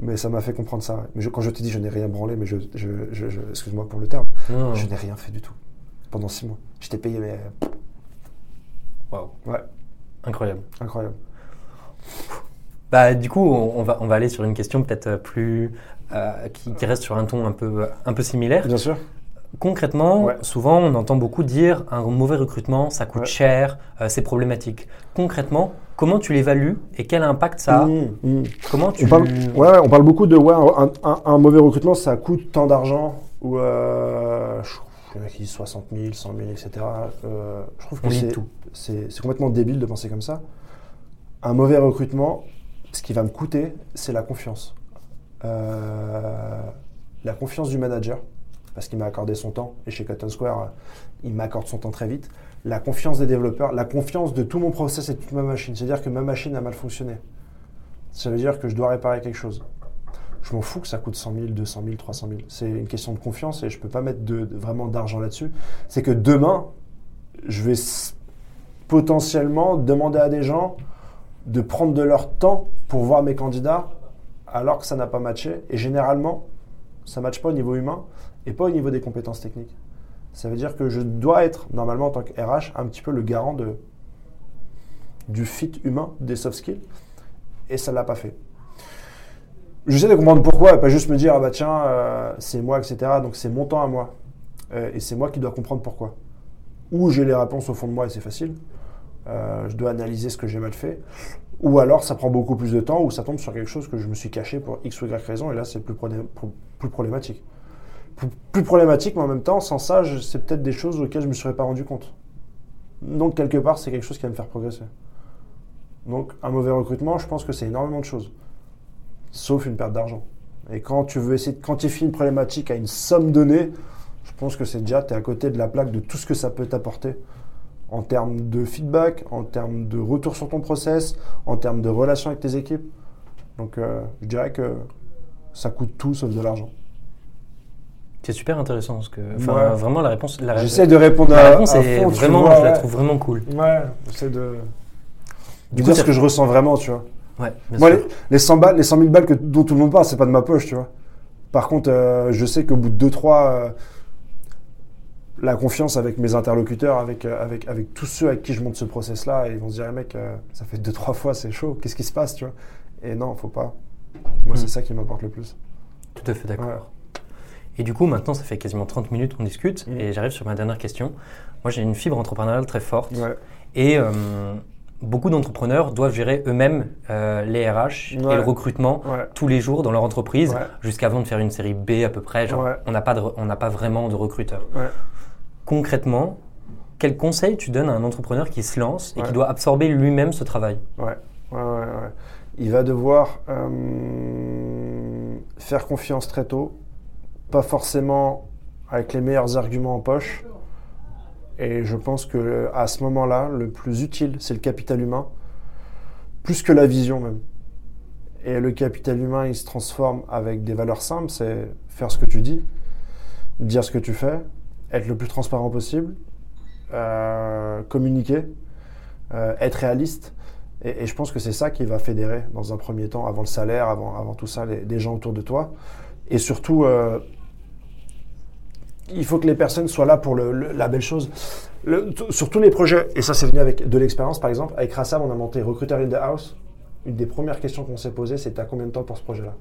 Mais ça m'a fait comprendre ça. ouais. Mais je- quand je te dis je n'ai rien branlé, mais je, je, je- je- excuse-moi pour le terme, Non, je n'ai rien fait du tout pendant six mois. J'étais payé, mais Waouh, ouais, incroyable. incroyable. Bah, du coup, on, on va, on va aller sur une question peut-être plus. euh, qui, qui reste sur un ton un peu, un peu similaire. Bien sûr. Concrètement, Ouais. souvent on entend beaucoup dire un mauvais recrutement, ça coûte Ouais. cher, euh, c'est problématique. Concrètement, comment tu l'évalues et quel impact ça a Mmh, mmh. Comment tu. On parle, ouais, on parle beaucoup de ouais, un, un- un mauvais recrutement, ça coûte tant d'argent, ou euh, je disent 60 000, 100 000, etc. Euh, je trouve que On lit c'est, tout. c'est, c'est complètement débile de penser comme ça. Un mauvais recrutement, ce qui va me coûter, c'est la confiance. Euh, la confiance du manager, parce qu'il m'a accordé son temps, et chez Cotton Square, euh, il m'accorde son temps très vite. La confiance des développeurs, la confiance de tout mon process et toute ma machine. C'est-à-dire que ma machine a mal fonctionné. Ça veut dire que je dois réparer quelque chose. Je m'en fous que ça coûte 100 000, 200 000, 300 000. C'est une question de confiance et je ne peux pas mettre de, de- vraiment d'argent là-dessus. C'est que demain, je vais potentiellement demander à des gens de prendre de leur temps pour voir mes candidats alors que ça n'a pas matché. Et généralement, ça ne matche pas au niveau humain et pas au niveau des compétences techniques. Ça veut dire que je dois être, normalement en tant que RH, un petit peu le garant du fit humain, des soft skills. Et ça ne l'a pas fait. J'essaie de comprendre pourquoi et pas juste me dire, ah bah tiens, euh, c'est moi, etc. Donc c'est mon temps à moi. Euh, et c'est moi qui dois comprendre pourquoi. Ou j'ai les réponses au fond de moi et c'est facile. Euh, je dois analyser ce que j'ai mal fait. Ou alors ça prend beaucoup plus de temps ou ça tombe sur quelque chose que je me suis caché pour X ou Y raison et là c'est plus, plus problématique. Plus, problématique, mais en même temps, sans ça, c'est peut-être des choses auxquelles je ne me serais pas rendu compte. Donc quelque part, c'est quelque chose qui va me faire progresser. Donc un mauvais recrutement, je pense que c'est énormément de choses. Sauf une perte d'argent. Et quand tu veux essayer de quantifier une problématique à une somme donnée, je pense que c'est déjà, tu es à côté de la plaque de tout ce que ça peut t'apporter en termes de feedback, en termes de retour sur ton process, en termes de relation avec tes équipes. Donc euh, je dirais que ça coûte tout sauf de l'argent. C'est super intéressant parce que. Enfin, Ouais. vraiment, la réponse. La, J'essaie de répondre la à, réponse à est fond, vraiment. vois, je la trouve vraiment cool. Ouais, j'essaie de, Du de coup, dire ce que je ressens vraiment, tu vois. Ouais, bien Moi, sûr. les, les 100 balles, les 100 000 balles que, dont tout le monde parle, c'est pas de ma poche, tu vois. Par contre, euh, je sais qu'au bout de 2-3, la confiance avec mes interlocuteurs, avec, euh, avec, avec tous ceux avec qui je monte ce process-là, ils vont se dire, Eh, mec, euh, ça fait 2-3 fois, c'est chaud, qu'est-ce qui se passe, tu vois. Et non, faut pas. Moi, Mm. c'est ça qui m'importe le plus. Tout à fait d'accord. Ouais. Et du coup, maintenant, ça fait quasiment 30 minutes qu'on discute Mm. et j'arrive sur ma dernière question. Moi, j'ai une fibre entrepreneuriale très forte Ouais. et euh, beaucoup d'entrepreneurs doivent gérer eux-mêmes euh, les RH et le recrutement Ouais. tous les jours dans leur entreprise jusqu'avant de faire une série B à peu près. Genre, on n'a pas, de on pas vraiment de recruteurs. Ouais. Concrètement, quel conseil tu donnes à un entrepreneur qui se lance et qui doit absorber lui-même ce travail? Il va devoir euh, faire confiance très tôt, pas forcément avec les meilleurs arguments en poche. Et je pense que à ce moment-là, le plus utile, c'est le capital humain, plus que la vision même. Et le capital humain, il se transforme avec des valeurs simples, c'est faire ce que tu dis, dire ce que tu fais, être le plus transparent possible, euh, communiquer, euh, être réaliste. Et, je pense que c'est ça qui va fédérer dans un premier temps, avant le salaire, avant, avant tout ça, les, les gens autour de toi. Et surtout, euh, il faut que les personnes soient là pour la belle chose. Sur tous les projets, et ça c'est venu avec de l'expérience par exemple, avec Rassam on a monté Recruiter in the House. Une des premières questions qu'on s'est posées, c'est t'as combien de temps pour ce projet-là?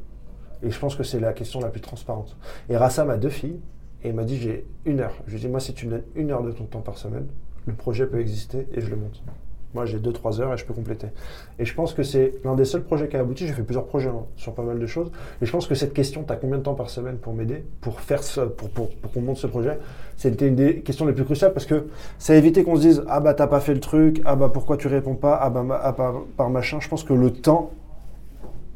Et je pense que c'est la question la plus transparente. Et Rassam a deux filles, et il m'a dit j'ai une heure. Je lui ai dit moi si tu me donnes une heure de ton temps par semaine, le projet peut exister et je le monte. Moi j'ai deux, trois heures et je peux compléter. Et je pense que c'est l'un des seuls projets qui a abouti. J'ai fait plusieurs projets hein, sur pas mal de choses. Et je pense que cette question, tu as combien de temps par semaine pour m'aider, pour faire pour, pour, pour qu'on monte ce projet, c'était une des questions les plus cruciales parce que ça évité qu'on se dise ah bah t'as pas fait le truc, ah bah pourquoi tu réponds pas, ah bah ah, par, machin. Je pense que le temps,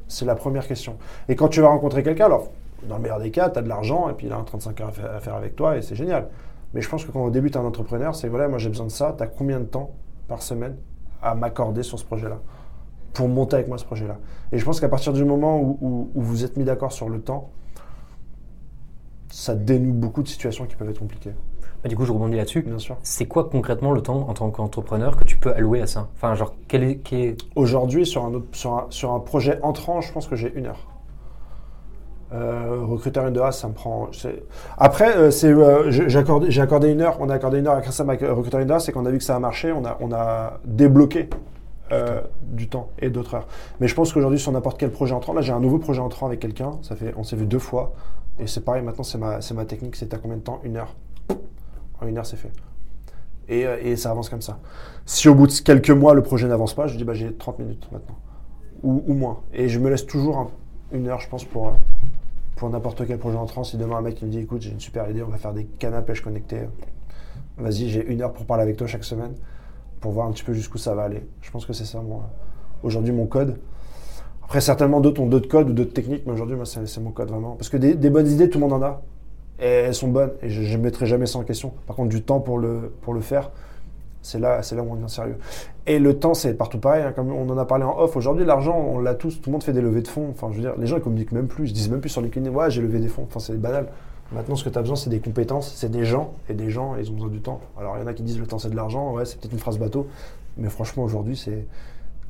c'est la première question. Et quand tu vas rencontrer quelqu'un, alors dans le meilleur des cas, tu as de l'argent et puis il a un 35 heures à faire, avec toi et c'est génial. Mais je pense que quand au début tu es un entrepreneur, c'est voilà, moi j'ai besoin de ça, tu as combien de temps par semaine à m'accorder sur ce projet-là pour monter avec moi ce projet-là. Et je pense qu'à partir du moment où, où- où vous êtes mis d'accord sur le temps, ça dénoue beaucoup de situations qui peuvent être compliquées, Bah, Du coup, je rebondis là-dessus. bien sûr. C'est quoi concrètement le temps en tant qu'entrepreneur que tu peux allouer à ça? Enfin, genre, quel est, Aujourd'hui, sur un, autre, sur, un, sur un projet entrant, je pense que j'ai une heure. Euh, recruteur une de A, ça me prend. Après, euh, c'est, euh, j'ai accordé, une heure. On a accordé une heure à Christian avec euh, recruteur une de A, c'est qu'on a vu que ça a marché, on a, on a débloqué euh, du temps et d'autres heures. Mais je pense qu'aujourd'hui, sur n'importe quel projet entrant, là, j'ai un nouveau projet entrant avec quelqu'un. Ça fait, on s'est vu deux fois, et c'est pareil. Maintenant, c'est ma, c'est ma technique. C'est à combien de temps? Une heure. En une heure, c'est fait. Et, et ça avance comme ça. Si au bout de quelques mois, le projet n'avance pas, je dis bah, j'ai 30 minutes maintenant. Ou, ou moins. Et je me laisse toujours un- une heure, je pense, pour, pour n'importe quel projet entrant. Si demain un mec il me dit écoute, j'ai une super idée, on va faire des cannes à pêche connectées. Vas-y, j'ai une heure pour parler avec toi chaque semaine, pour voir un petit peu jusqu'où ça va aller. Je pense que c'est ça, aujourd'hui, mon code. Après, certainement, d'autres ont d'autres codes ou d'autres techniques, mais aujourd'hui, moi, c'est mon code vraiment. Parce que des, bonnes idées, tout le monde en a. Et elles sont bonnes. Et je ne mettrai jamais ça en question. Par contre, du temps pour le faire, c'est là, c'est là où on devient sérieux. Et le temps, c'est partout pareil. hein. Comme on en a parlé en off, aujourd'hui, l'argent, on l'a tous. Tout le monde fait des levées de fonds. Enfin, je veux dire, les gens, ils communiquent même plus. Ils disent même plus sur LinkedIn, ouais, j'ai levé des fonds. Enfin, c'est banal. Maintenant, ce que tu as besoin, c'est des compétences, c'est des gens. Et des gens, ils ont besoin du temps. Alors, il y en a qui disent le temps, c'est de l'argent. Ouais, c'est peut-être une phrase bateau. Mais franchement, aujourd'hui, c'est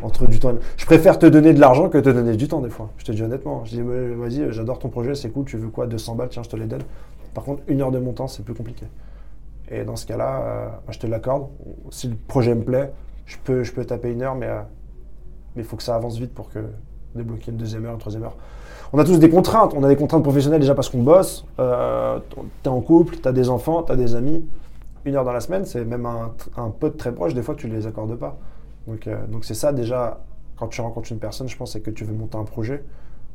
entre du temps. Je préfère te donner de l'argent que te donner du temps, des fois. Je te dis honnêtement. Je dis, vas-y, j'adore ton projet, c'est cool. Tu veux quoi? 200 balles, tiens, je te les donne. Par contre, une heure de mon temps, c'est plus compliqué. Et dans ce cas-là, euh, je te l'accorde. Si le projet me plaît, je peux, je peux taper une heure, mais euh, il faut que ça avance vite pour que débloquer une deuxième heure, une troisième heure. On a tous des contraintes. On a des contraintes professionnelles déjà parce qu'on bosse. Euh, tu es en couple, tu as des enfants, tu as des amis. Une heure dans la semaine, c'est même un, un pote très proche. Des fois, tu ne les accordes pas. Donc, euh, donc c'est ça déjà, quand tu rencontres une personne, je pense, c'est que tu veux monter un projet.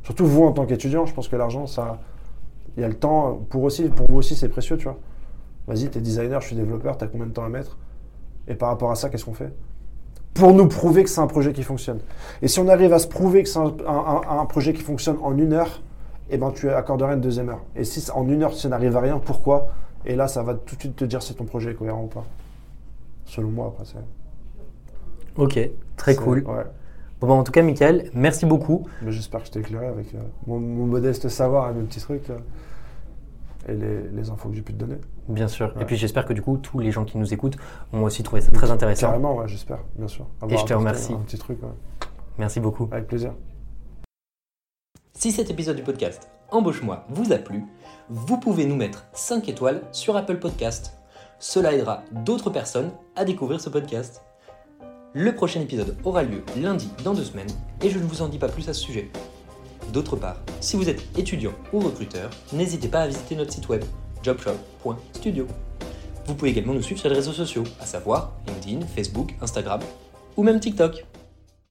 Surtout vous en tant qu'étudiant, je pense que l'argent, ça, il y a le temps. Pour, aussi, pour vous aussi, c'est précieux, tu vois. Vas-y, tu es designer, je suis développeur, tu as combien de temps à mettre? Et par rapport à ça, qu'est-ce qu'on fait? Pour nous prouver que c'est un projet qui fonctionne. Et si on arrive à se prouver que c'est un, un- un- un projet qui fonctionne en une heure, eh ben, tu accorderais une deuxième heure. Et si en une heure, ça n'arrive à rien, pourquoi? Et là, ça va tout de suite te dire si ton projet est cohérent ou pas. Selon moi, après, c'est. Ok, très cool. Ouais. Bon, bah, en tout cas, Michael, merci beaucoup. J'espère que je t'ai éclairé avec euh, mon, mon modeste savoir et mes petits trucs. euh, et les, les infos que j'ai pu te donner. Bien sûr. Et puis j'espère que du coup, tous les gens qui nous écoutent ont aussi trouvé ça très intéressant. Carrément, ouais, j'espère, bien sûr. Avoir je te remercie. Un petit truc, ouais. Merci beaucoup. avec plaisir. Si cet épisode du podcast Embauche-moi vous a plu, vous pouvez nous mettre 5 étoiles sur Apple Podcast. Cela aidera d'autres personnes à découvrir ce podcast. Le prochain épisode aura lieu lundi dans deux semaines et je ne vous en dis pas plus à ce sujet. D'autre part, si vous êtes étudiant ou recruteur, n'hésitez pas à visiter notre site web jobshop.studio. Vous pouvez également nous suivre sur les réseaux sociaux, à savoir LinkedIn, Facebook, Instagram ou même TikTok.